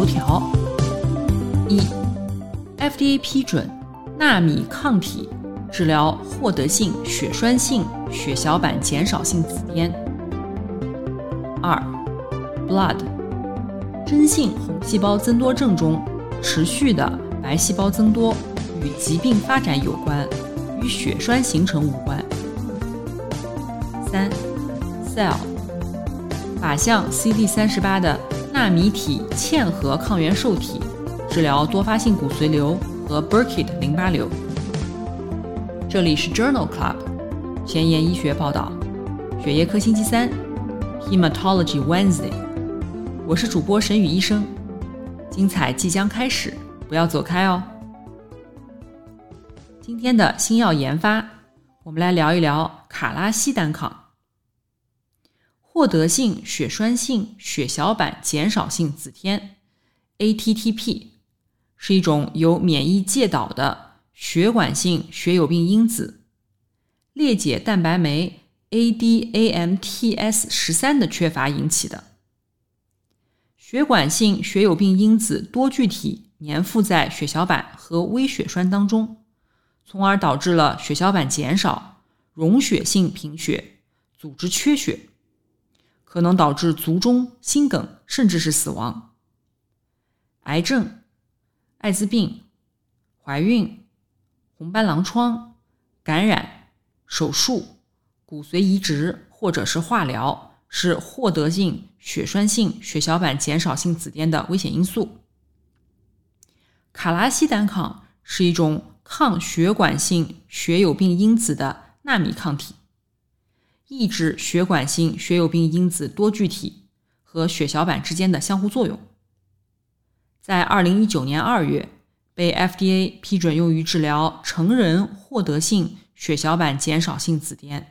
头条：一，FDA 批准纳米抗体治疗获得性血栓性血小板减少性紫癜。二，Blood 真性红细胞增多症中持续的白细胞增多与疾病发展有关。与血栓形成无关。三，Cell，靶向 CD 三十八的纳米体嵌合抗原受体，治疗多发性骨髓瘤和 Burkitt 淋巴瘤。这里是 Journal Club，前沿医学报道，血液科星期三，Hematology Wednesday。我是主播沈宇医生，精彩即将开始，不要走开哦。今天的新药研发，我们来聊一聊卡拉西单抗。获得性血栓性血小板减少性紫癜 （ATTP） 是一种由免疫介导的血管性血友病因子裂解蛋白酶 ADAMTS 十三的缺乏引起的。血管性血友病因子多聚体粘附在血小板和微血栓当中。从而导致了血小板减少、溶血性贫血、组织缺血，可能导致卒中、心梗，甚至是死亡。癌症、艾滋病、怀孕、红斑狼疮、感染、手术、骨髓移植或者是化疗，是获得性血栓性血小板减少性紫癜的危险因素。卡拉西单抗是一种。抗血管性血友病因子的纳米抗体，抑制血管性血友病因子多聚体和血小板之间的相互作用，在二零一九年二月被 FDA 批准用于治疗成人获得性血小板减少性紫癜。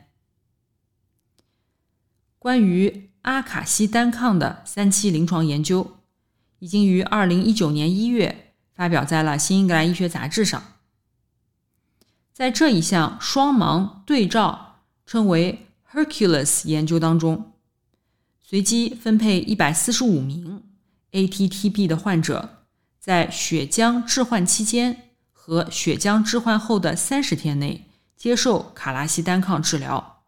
关于阿卡西单抗的三期临床研究，已经于二零一九年一月发表在了《新英格兰医学杂志》上。在这一项双盲对照称为 Hercules 研究当中，随机分配一百四十五名 ATTP 的患者，在血浆置换期间和血浆置换后的三十天内接受卡拉西单抗治疗，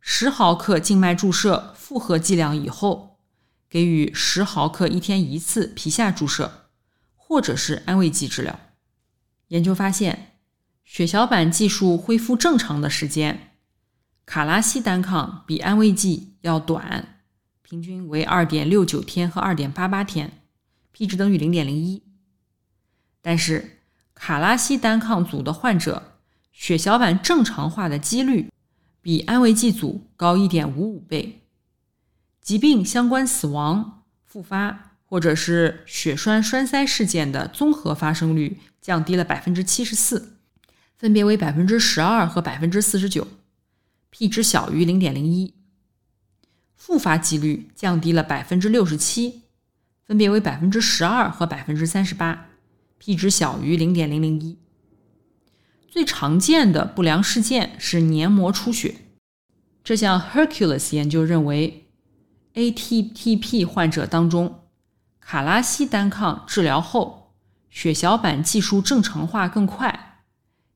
十毫克静脉注射复合剂量以后，给予十毫克一天一次皮下注射，或者是安慰剂治疗。研究发现。血小板计数恢复正常的时间，卡拉西单抗比安慰剂要短，平均为二点六九天和二点八八天，p 值等于零点零一。但是卡拉西单抗组的患者血小板正常化的几率比安慰剂组高一点五五倍，疾病相关死亡、复发或者是血栓栓塞事件的综合发生率降低了百分之七十四。分别为百分之十二和百分之四十九，p 值小于零点零一。复发几率降低了百分之六十七，分别为百分之十二和百分之三十八，p 值小于零点零零一。最常见的不良事件是黏膜出血。这项 Hercules 研究认为，ATTP 患者当中，卡拉西单抗治疗后血小板计数正常化更快。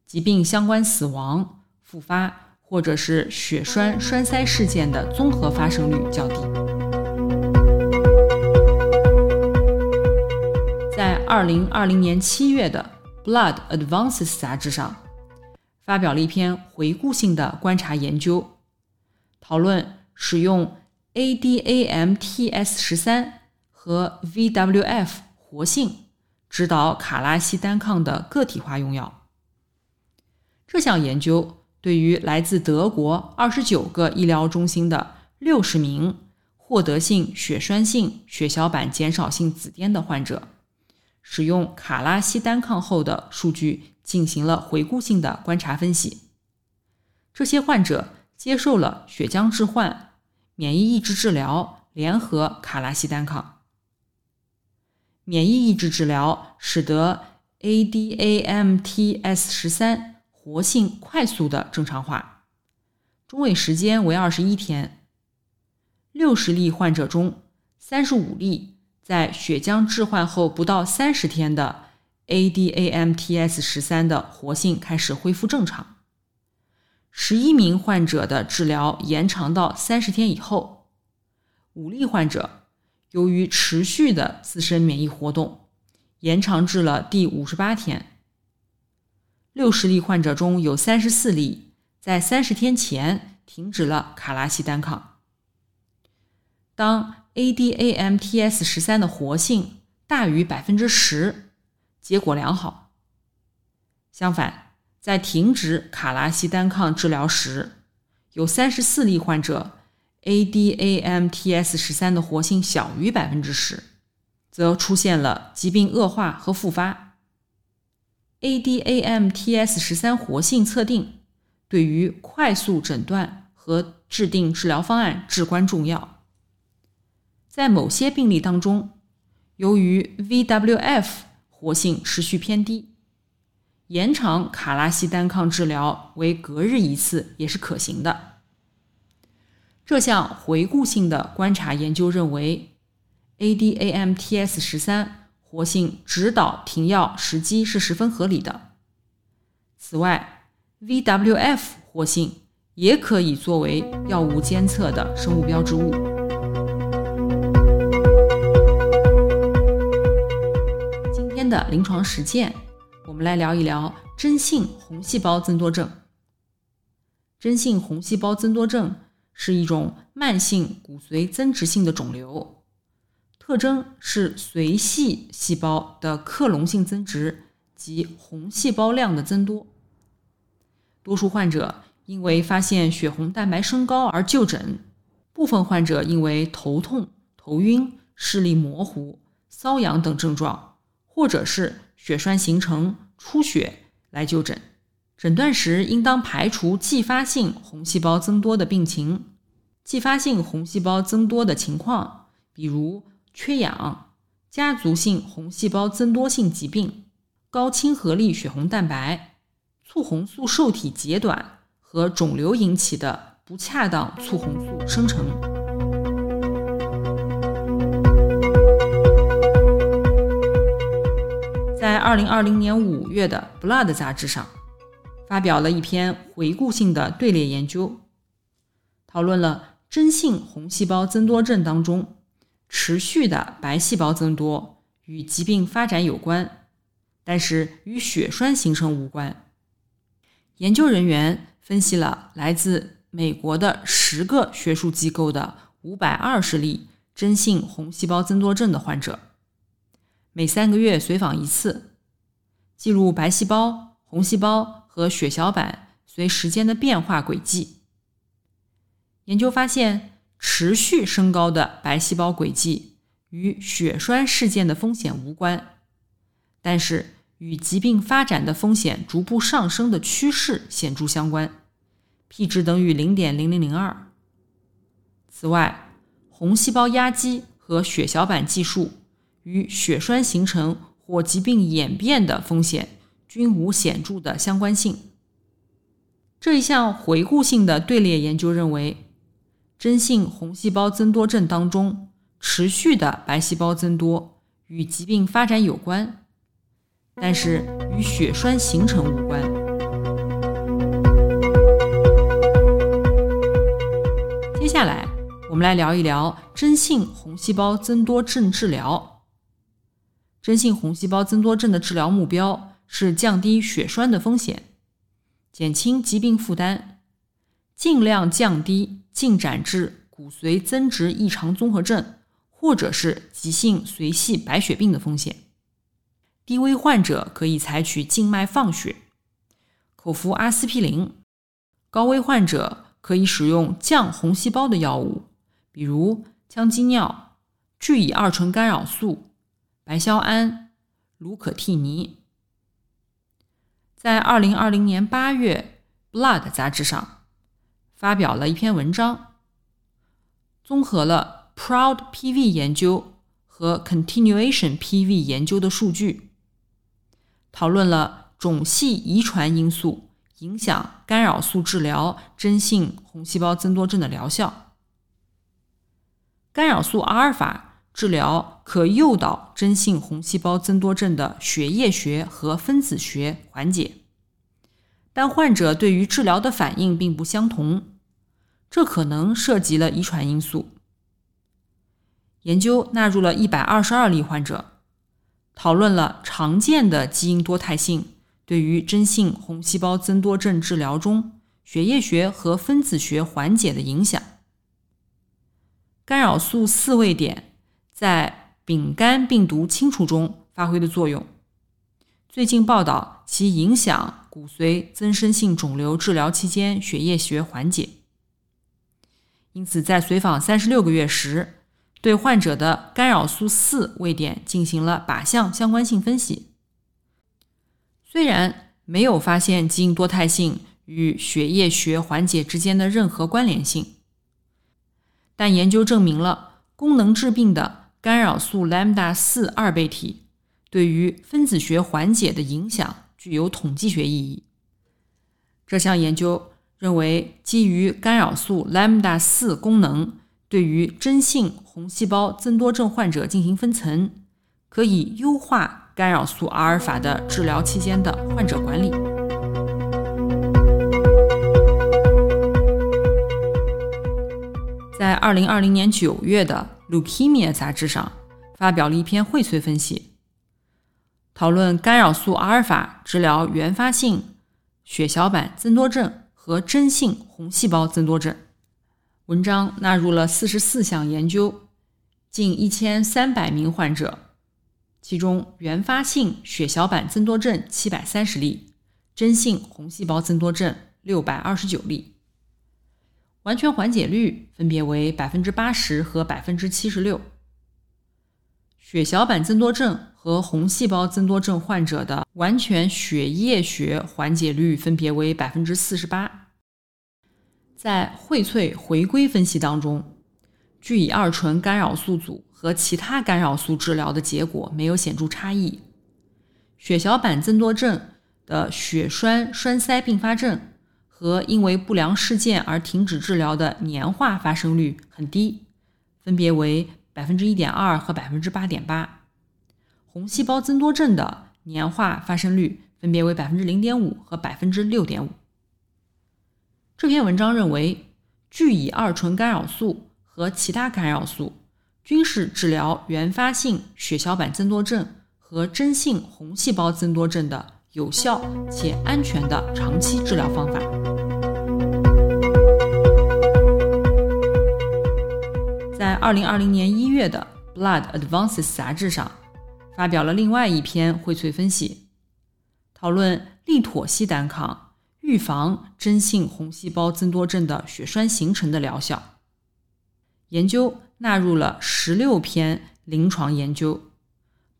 疾病相关死亡、复发或者是血栓栓塞事件的综合发生率较低。在二零二零年七月的《Blood Advances》杂志上，发表了一篇回顾性的观察研究，讨论使用 ADAMTS 十三和 VWF 活性指导卡拉西单抗的个体化用药。这项研究对于来自德国二十九个医疗中心的六十名获得性血栓性血小板减少性紫癜的患者，使用卡拉西单抗后的数据进行了回顾性的观察分析。这些患者接受了血浆置换、免疫抑制治疗联合卡拉西单抗。免疫抑制治疗使得 ADAMTS 十三活性快速的正常化，中位时间为二十一天。六十例患者中，三十五例在血浆置换后不到三十天的 ADAMTS 十三的活性开始恢复正常。十一名患者的治疗延长到三十天以后，五例患者。由于持续的自身免疫活动，延长至了第五十八天。六十例患者中有三十四例在三十天前停止了卡拉西单抗。当 ADAMTS 十三的活性大于百分之十，结果良好。相反，在停止卡拉西单抗治疗时，有三十四例患者。ADAMTS 十三的活性小于百分之十，则出现了疾病恶化和复发。ADAMTS 十三活性测定对于快速诊断和制定治疗方案至关重要。在某些病例当中，由于 VWF 活性持续偏低，延长卡拉西单抗治疗为隔日一次也是可行的。这项回顾性的观察研究认为，ADAMTS 十三活性指导停药时机是十分合理的。此外，VWF 活性也可以作为药物监测的生物标志物。今天的临床实践，我们来聊一聊真性红细胞增多症。真性红细胞增多症。是一种慢性骨髓增殖性的肿瘤，特征是髓系细胞的克隆性增殖及红细胞量的增多。多数患者因为发现血红蛋白升高而就诊，部分患者因为头痛、头晕、视力模糊、瘙痒等症状，或者是血栓形成、出血来就诊。诊断时应当排除继发性红细胞增多的病情。继发性红细胞增多的情况，比如缺氧、家族性红细胞增多性疾病、高亲和力血红蛋白、促红素受体截短和肿瘤引起的不恰当促红素生成。在二零二零年五月的《Blood》杂志上。发表了一篇回顾性的队列研究，讨论了真性红细胞增多症当中持续的白细胞增多与疾病发展有关，但是与血栓形成无关。研究人员分析了来自美国的十个学术机构的五百二十例真性红细胞增多症的患者，每三个月随访一次，记录白细胞、红细胞。和血小板随时间的变化轨迹。研究发现，持续升高的白细胞轨迹与血栓事件的风险无关，但是与疾病发展的风险逐步上升的趋势显著相关，p 值等于零点零零零二。此外，红细胞压积和血小板计数与血栓形成或疾病演变的风险。均无显著的相关性。这一项回顾性的队列研究认为，真性红细胞增多症当中持续的白细胞增多与疾病发展有关，但是与血栓形成无关。接下来，我们来聊一聊真性红细胞增多症治疗。真性红细胞增多症的治疗目标。是降低血栓的风险，减轻疾病负担，尽量降低进展至骨髓增殖异常综合症或者是急性髓系白血病的风险。低危患者可以采取静脉放血，口服阿司匹林；高危患者可以使用降红细胞的药物，比如羟基尿、聚乙二醇干扰素、白硝胺、卢可替尼。在二零二零年八月，《Blood》杂志上发表了一篇文章，综合了 PROUD PV 研究和 Continuation PV 研究的数据，讨论了种系遗传因素。影响干扰素治疗真性红细胞增多症的疗效。干扰素阿尔法治疗可诱导真性红细胞增多症的血液学和分子学缓解，但患者对于治疗的反应并不相同，这可能涉及了遗传因素。研究纳入了一百二十二例患者，讨论了常见的基因多态性。对于真性红细胞增多症治疗中血液学和分子学缓解的影响，干扰素四位点在丙肝病毒清除中发挥的作用。最近报道其影响骨髓增生性肿瘤治疗期间血液学缓解。因此，在随访三十六个月时，对患者的干扰素四位点进行了靶向相关性分析。虽然没有发现基因多态性与血液学缓解之间的任何关联性，但研究证明了功能致病的干扰素 lambda 四二倍体对于分子学缓解的影响具有统计学意义。这项研究认为，基于干扰素 lambda 四功能对于真性红细胞增多症患者进行分层，可以优化。干扰素阿尔法的治疗期间的患者管理，在二零二零年九月的《Leukemia》杂志上发表了一篇荟萃分析，讨论干扰素阿尔法治疗原发性血小板增多症和真性红细胞增多症。文章纳入了四十四项研究，近一千三百名患者。其中，原发性血小板增多症七百三十例，真性红细胞增多症六百二十九例，完全缓解率分别为百分之八十和百分之七十六。血小板增多症和红细胞增多症患者的完全血液学缓解率分别为百分之四十八。在荟萃回归分析当中，聚乙二醇干扰素组。和其他干扰素治疗的结果没有显著差异。血小板增多症的血栓栓塞并发症和因为不良事件而停止治疗的年化发生率很低，分别为百分之一点二和百分之八点八。红细胞增多症的年化发生率分别为百分之零点五和百分之六点五。这篇文章认为，聚乙二醇干扰素和其他干扰素。均是治疗原发性血小板增多症和真性红细胞增多症的有效且安全的长期治疗方法。在二零二零年一月的《Blood Advances》杂志上，发表了另外一篇荟萃分析，讨论利妥昔单抗预防真性红细胞增多症的血栓形成的疗效。研究。纳入了十六篇临床研究，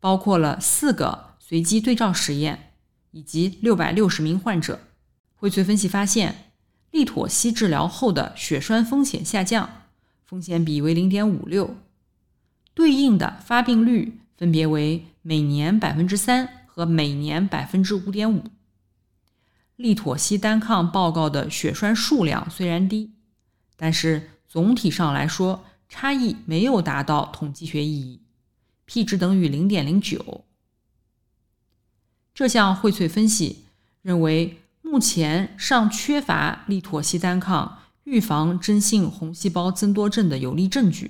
包括了四个随机对照实验以及六百六十名患者。荟萃分析发现，利妥昔治疗后的血栓风险下降，风险比为零点五六，对应的发病率分别为每年百分之三和每年百分之五点五。利妥昔单抗报告的血栓数量虽然低，但是总体上来说。差异没有达到统计学意义，p 值等于零点零九。这项荟萃分析认为，目前尚缺乏利妥昔单抗预防真性红细胞增多症的有力证据，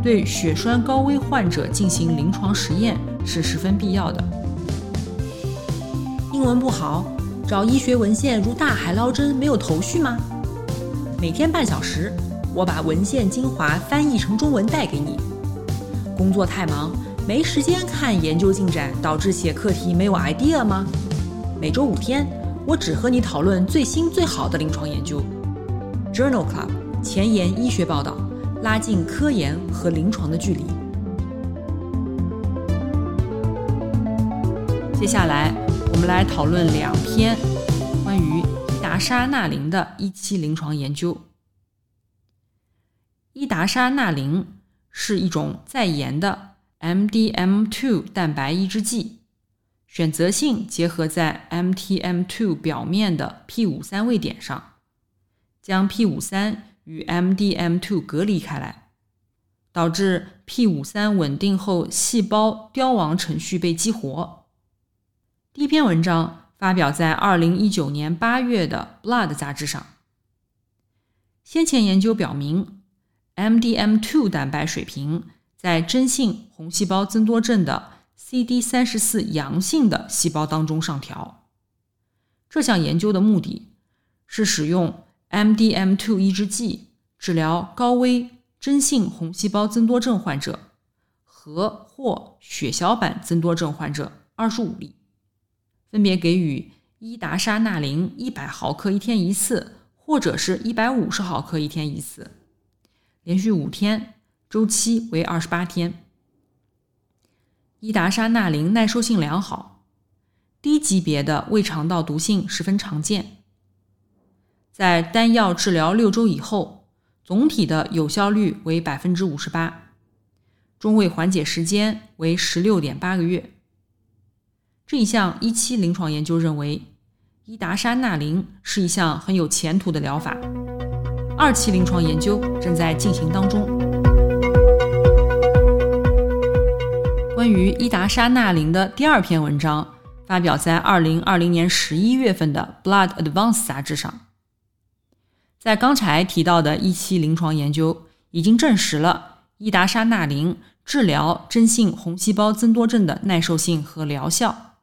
对血栓高危患者进行临床实验是十分必要的。英文不好，找医学文献如大海捞针，没有头绪吗？每天半小时。我把文献精华翻译成中文带给你。工作太忙，没时间看研究进展，导致写课题没有 idea 吗？每周五天，我只和你讨论最新最好的临床研究。Journal Club 前沿医学报道，拉近科研和临床的距离。接下来，我们来讨论两篇关于伊达沙那林的一期临床研究。伊达沙那林是一种在研的 MDM2 蛋白抑制剂，选择性结合在 MTM2 表面的 P53 位点上，将 P53 与 MDM2 隔离开来，导致 P53 稳定后，细胞凋亡程序被激活。第一篇文章发表在二零一九年八月的《Blood》杂志上。先前研究表明，MDM2 蛋白水平在真性红细胞增多症的 CD 三十四阳性的细胞当中上调。这项研究的目的是使用 MDM2 抑制剂治疗高危真性红细胞增多症患者和或血小板增多症患者二十五例。分别给予伊达沙那林一百毫克一天一次，或者是一百五十毫克一天一次，连续五天，周期为二十八天。伊达沙那林耐受性良好，低级别的胃肠道毒性十分常见。在单药治疗六周以后，总体的有效率为百分之五十八，中位缓解时间为十六点八个月。这一项一期临床研究认为，伊达沙那林是一项很有前途的疗法。二期临床研究正在进行当中。关于伊达沙那林的第二篇文章发表在二零二零年十一月份的《Blood Advance》杂志上。在刚才提到的一期临床研究已经证实了伊达沙那林治疗真性红细胞增多症的耐受性和疗效。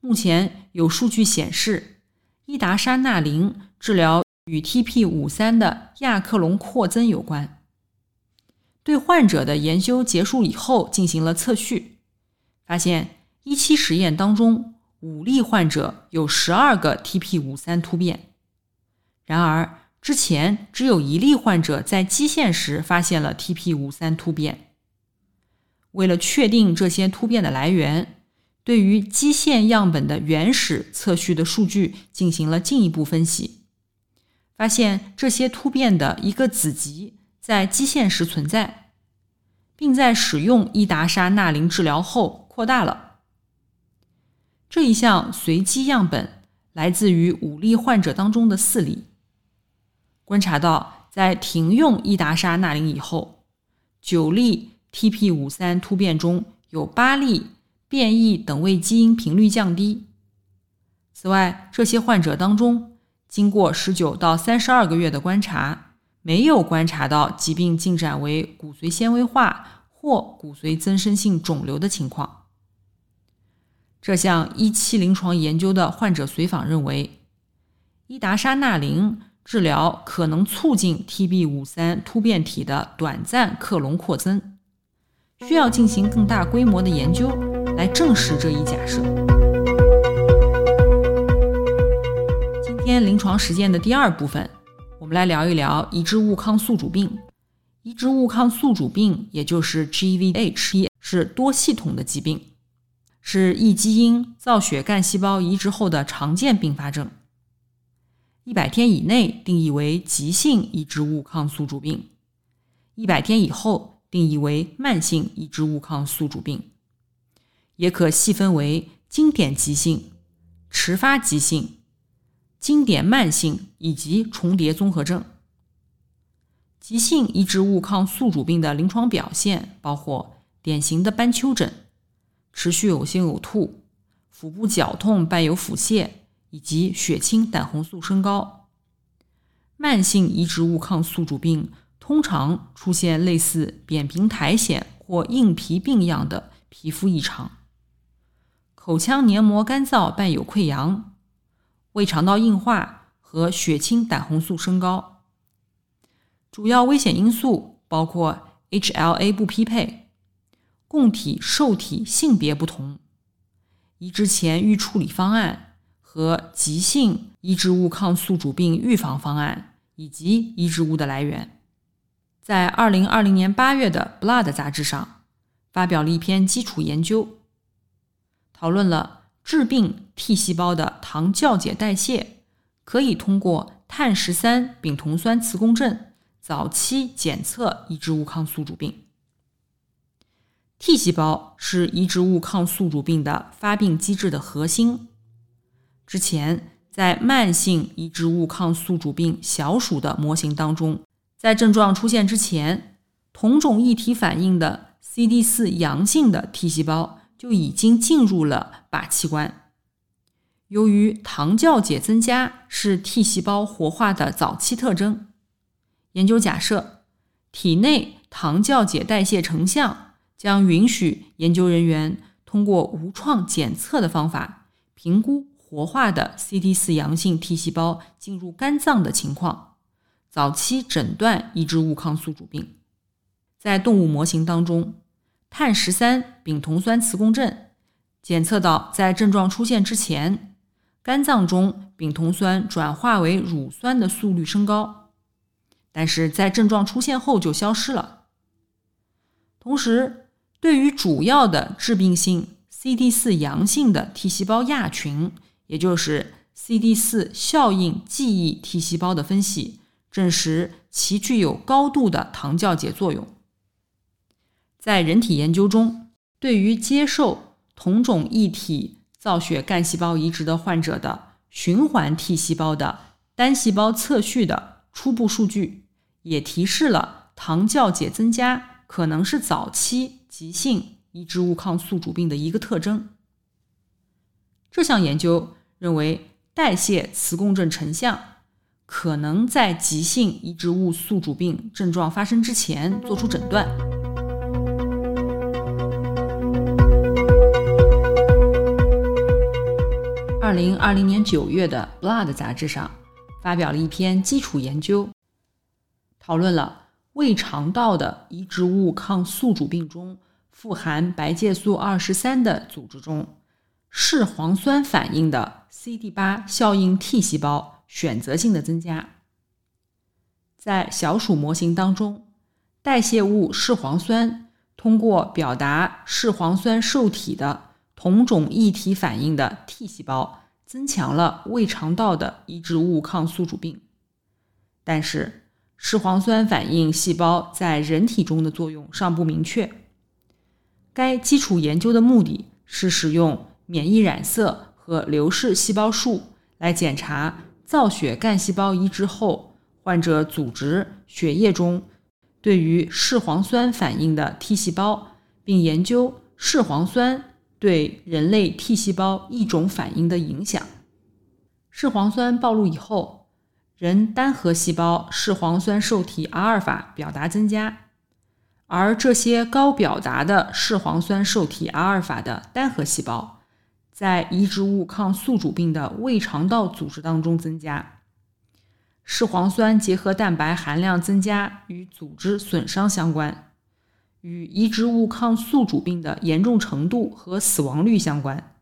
目前有数据显示，伊达沙那林治疗与 TP 五三的亚克隆扩增有关。对患者的研究结束以后进行了测序，发现一期实验当中五例患者有十二个 TP 五三突变，然而之前只有一例患者在基线时发现了 TP 五三突变。为了确定这些突变的来源。对于基线样本的原始测序的数据进行了进一步分析，发现这些突变的一个子集在基线时存在，并在使用伊达沙那林治疗后扩大了。这一项随机样本来自于五例患者当中的四例，观察到在停用伊达沙那林以后，九例 TP 五三突变中有八例。变异等位基因频率降低。此外，这些患者当中，经过十九到三十二个月的观察，没有观察到疾病进展为骨髓纤维化或骨髓增生性肿瘤的情况。这项一期临床研究的患者随访认为，伊达沙那林治疗可能促进 TB 五三突变体的短暂克隆扩增，需要进行更大规模的研究。来证实这一假设。今天临床实践的第二部分，我们来聊一聊移植物抗宿主病。移植物抗宿主病，也就是 GVHD，是多系统的疾病，是异基因造血干细胞移植后的常见并发症。一百天以内定义为急性移植物抗宿主病，一百天以后定义为慢性移植物抗宿主病。也可细分为经典急性、迟发急性、经典慢性以及重叠综合症。急性移植物抗宿主病的临床表现包括典型的斑丘疹、持续恶心呕吐、腹部绞痛伴有腹泻以及血清胆红素升高。慢性移植物抗宿主病通常出现类似扁平苔藓或硬皮病样的皮肤异常。口腔黏膜干燥伴有溃疡、胃肠道硬化和血清胆红素升高。主要危险因素包括 HLA 不匹配、供体受体性别不同、移植前预处理方案和急性移植物抗宿主病预防方案以及移植物的来源。在二零二零年八月的《Blood》杂志上发表了一篇基础研究，讨论了致病 T 细胞的糖酵解代谢可以通过碳十三丙酮酸磁共振早期检测移植物抗宿主病。T 细胞是移植物抗宿主病的发病机制的核心。之前，在慢性移植物抗宿主病小鼠的模型当中，在症状出现之前，同种异体反应的 CD 四阳性的 T 细胞就已经进入了靶器官。由于糖酵解增加是 T 细胞活化的早期特征，研究假设体内糖酵解代谢成像。将允许研究人员通过无创检测的方法评估活化的 CD4 阳性 T 细胞进入肝脏的情况，早期诊断移植物抗宿主病。在动物模型当中，碳十三丙酮酸磁共振检测到，在症状出现之前，肝脏中丙酮酸转化为乳酸的速率升高，但是在症状出现后就消失了。同时，对于主要的致病性 CD 四阳性的 T 细胞亚群，也就是 CD 四效应记忆 T 细胞的分析，证实其具有高度的糖酵解作用。在人体研究中，对于接受同种异体造血干细胞移植的患者的循环 T 细胞的单细胞测序的初步数据，也提示了糖酵解增加可能是早期。急性移植物抗宿主病的一个特征。这项研究认为，代谢磁共振成像可能在急性移植物宿主病症状发生之前做出诊断。二零二零年九月的《Blood》杂志上发表了一篇基础研究，讨论了胃肠道的移植物抗宿主病中。富含白介素二十三的组织中，视黄酸反应的 CD 八效应 T 细胞选择性的增加。在小鼠模型当中，代谢物视黄酸通过表达视黄酸受体的同种异体反应的 T 细胞，增强了胃肠道的移植物抗宿主病。但是，视黄酸反应细胞在人体中的作用尚不明确。该基础研究的目的是使用免疫染色和流式细胞束来检查造血干细胞移植后患者组织血液中对于视黄酸反应的 T 细胞，并研究视黄酸对人类 T 细胞异种反应的影响。视黄酸暴露以后，人单核细胞视黄酸受体阿尔法表达增加。而这些高表达的视黄酸受体阿尔法的单核细胞，在移植物抗宿主病的胃肠道组织当中增加。视黄酸结合蛋白含量增加与组织损伤相关，与移植物抗宿主病的严重程度和死亡率相关。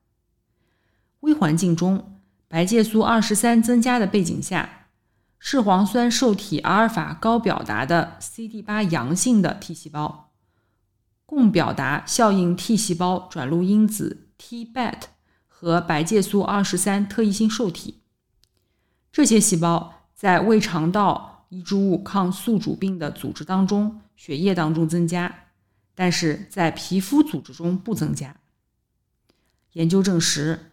微环境中白介素二十三增加的背景下。视黄酸受体阿尔法高表达的 CD 八阳性的 T 细胞，共表达效应 T 细胞转录因子 Tbat 和白介素二十三特异性受体。这些细胞在胃肠道移植物抗宿主病的组织当中、血液当中增加，但是在皮肤组织中不增加。研究证实。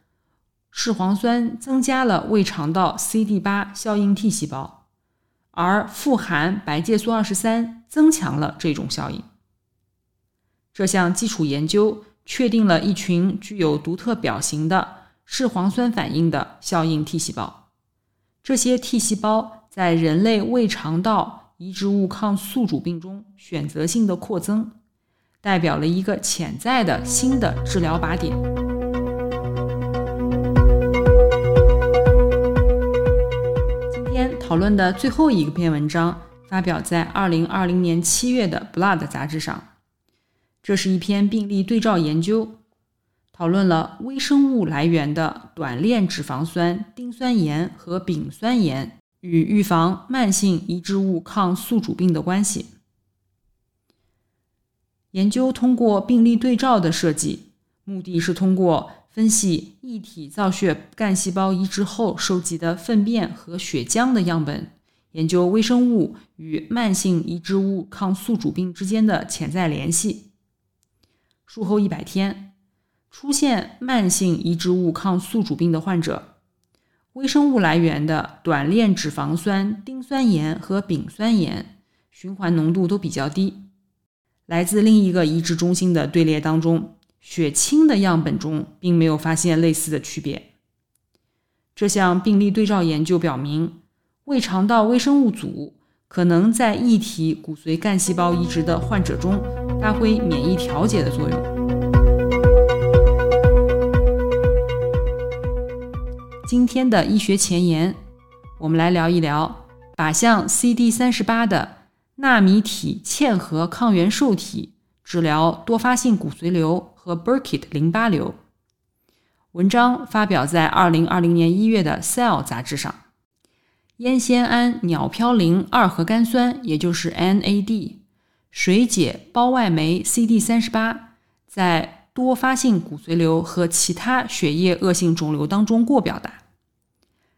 视黄酸增加了胃肠道 CD 八效应 T 细胞，而富含白介素二十三增强了这种效应。这项基础研究确定了一群具有独特表型的视黄酸反应的效应 T 细胞。这些 T 细胞在人类胃肠道移植物抗宿主病中选择性的扩增，代表了一个潜在的新的治疗靶点。今天讨论的最后一个篇文章发表在二零二零年七月的《Blood》杂志上。这是一篇病例对照研究，讨论了微生物来源的短链脂肪酸丁酸盐和丙酸盐与预防慢性移植物抗宿主病的关系。研究通过病例对照的设计，目的是通过分析异体造血干细胞移植后收集的粪便和血浆的样本，研究微生物与慢性移植物抗宿主病之间的潜在联系。术后一百天，出现慢性移植物抗宿主病的患者，微生物来源的短链脂肪酸丁酸盐和丙酸盐循环浓度都比较低。来自另一个移植中心的队列当中，血清的样本中并没有发现类似的区别。这项病例对照研究表明，胃肠道微生物组可能在异体骨髓干细胞移植的患者中。发挥免疫调节的作用。今天的医学前沿，我们来聊一聊靶向 CD 三十八的纳米体嵌合抗原受体治疗多发性骨髓瘤和 Burkitt 淋巴瘤。文章发表在二零二零年一月的《Cell》杂志上。烟酰胺鸟嘌呤二核苷酸，也就是 NAD。水解胞外酶 CD 三十八在多发性骨髓瘤和其他血液恶性肿瘤当中过表达。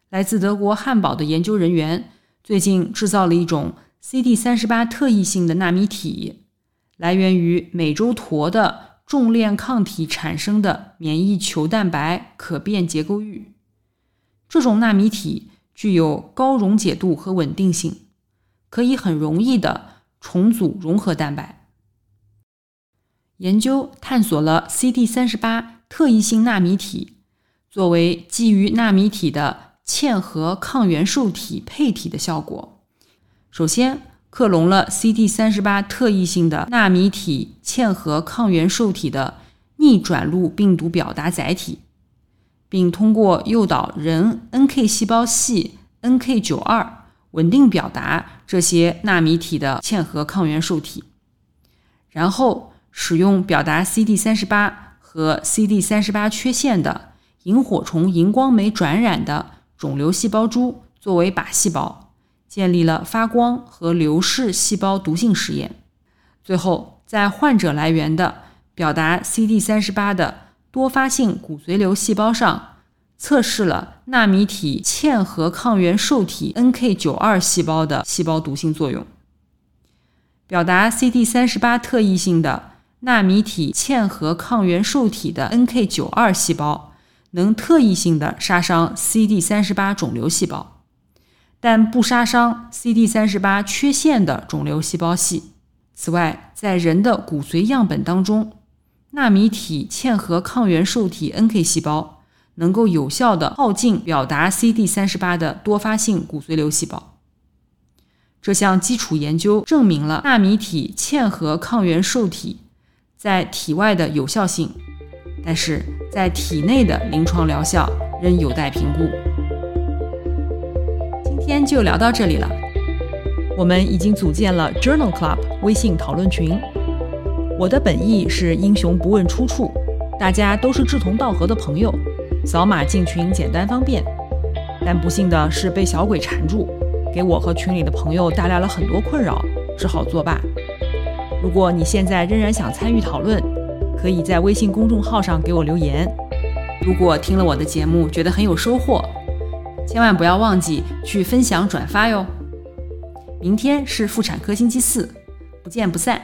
来自德国汉堡的研究人员最近制造了一种 CD 三十八特异性的纳米体，来源于美洲驼的重链抗体产生的免疫球蛋白可变结构域。这种纳米体具有高溶解度和稳定性，可以很容易的。重组融合蛋白研究探索了 CD 三十八特异性纳米体作为基于纳米体的嵌合抗原受体配体的效果。首先，克隆了 CD 三十八特异性的纳米体嵌合抗原受体的逆转录病毒表达载体，并通过诱导人 NK 细胞系 NK 九二。稳定表达这些纳米体的嵌合抗原受体，然后使用表达 CD 三十八和 CD 三十八缺陷的萤火虫荧光酶转染的肿瘤细胞株作为靶细胞，建立了发光和流逝细胞毒性实验。最后，在患者来源的表达 CD 三十八的多发性骨髓瘤细胞上。测试了纳米体嵌合抗原受体 NK 九二细胞的细胞毒性作用。表达 CD 三十八特异性的纳米体嵌合抗原受体的 NK 九二细胞能特异性的杀伤 CD 三十八肿瘤细胞，但不杀伤 CD 三十八缺陷的肿瘤细胞系。此外，在人的骨髓样本当中，纳米体嵌合抗原受体 NK 细胞。能够有效的耗尽表达 CD 三十八的多发性骨髓瘤细胞。这项基础研究证明了纳米体嵌合抗原受体在体外的有效性，但是在体内的临床疗效仍有待评估。今天就聊到这里了。我们已经组建了 Journal Club 微信讨论群。我的本意是英雄不问出处，大家都是志同道合的朋友。扫码进群简单方便，但不幸的是被小鬼缠住，给我和群里的朋友带来了很多困扰，只好作罢。如果你现在仍然想参与讨论，可以在微信公众号上给我留言。如果听了我的节目觉得很有收获，千万不要忘记去分享转发哟。明天是妇产科星期四，不见不散。